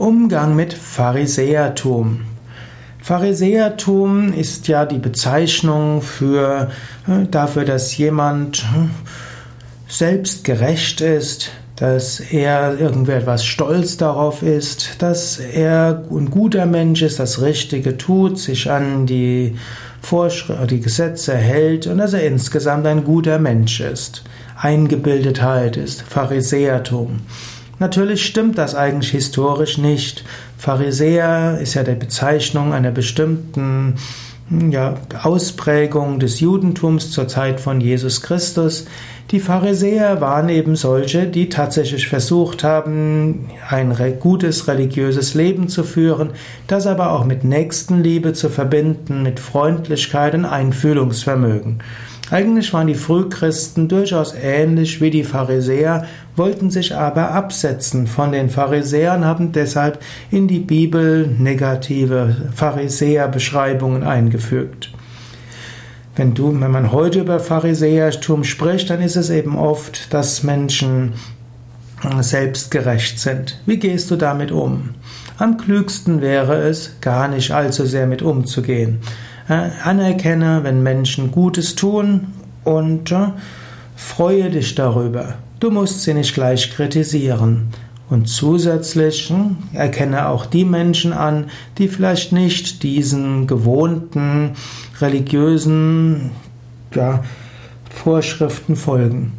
Umgang mit Pharisäertum. Pharisäertum ist ja die Bezeichnung für, äh, dafür, dass jemand äh, selbstgerecht ist, dass er irgendwie etwas stolz darauf ist, dass er ein guter Mensch ist, das Richtige tut, sich an die die Gesetze hält und dass er insgesamt ein guter Mensch ist. Eingebildetheit ist Pharisäertum. Natürlich stimmt das eigentlich historisch nicht. Pharisäer ist ja die Bezeichnung einer bestimmten ja, Ausprägung des Judentums zur Zeit von Jesus Christus. Die Pharisäer waren eben solche, die tatsächlich versucht haben, ein gutes religiöses Leben zu führen, das aber auch mit Nächstenliebe zu verbinden, mit Freundlichkeit und Einfühlungsvermögen. Eigentlich waren die Frühchristen durchaus ähnlich wie die Pharisäer, wollten sich aber absetzen von den Pharisäern, haben deshalb in die Bibel negative Pharisäerbeschreibungen eingefügt. Wenn du, wenn man heute über Pharisäertum spricht, dann ist es eben oft, dass Menschen selbstgerecht sind. Wie gehst du damit um? Am klügsten wäre es, gar nicht allzu sehr mit umzugehen. Anerkenne, wenn Menschen Gutes tun und äh, freue dich darüber. Du musst sie nicht gleich kritisieren. Und zusätzlich hm, erkenne auch die Menschen an, die vielleicht nicht diesen gewohnten religiösen ja, Vorschriften folgen.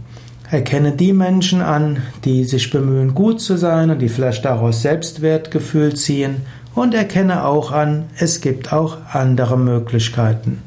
Erkenne die Menschen an, die sich bemühen, gut zu sein und die vielleicht daraus Selbstwertgefühl ziehen und erkenne auch an, es gibt auch andere Möglichkeiten.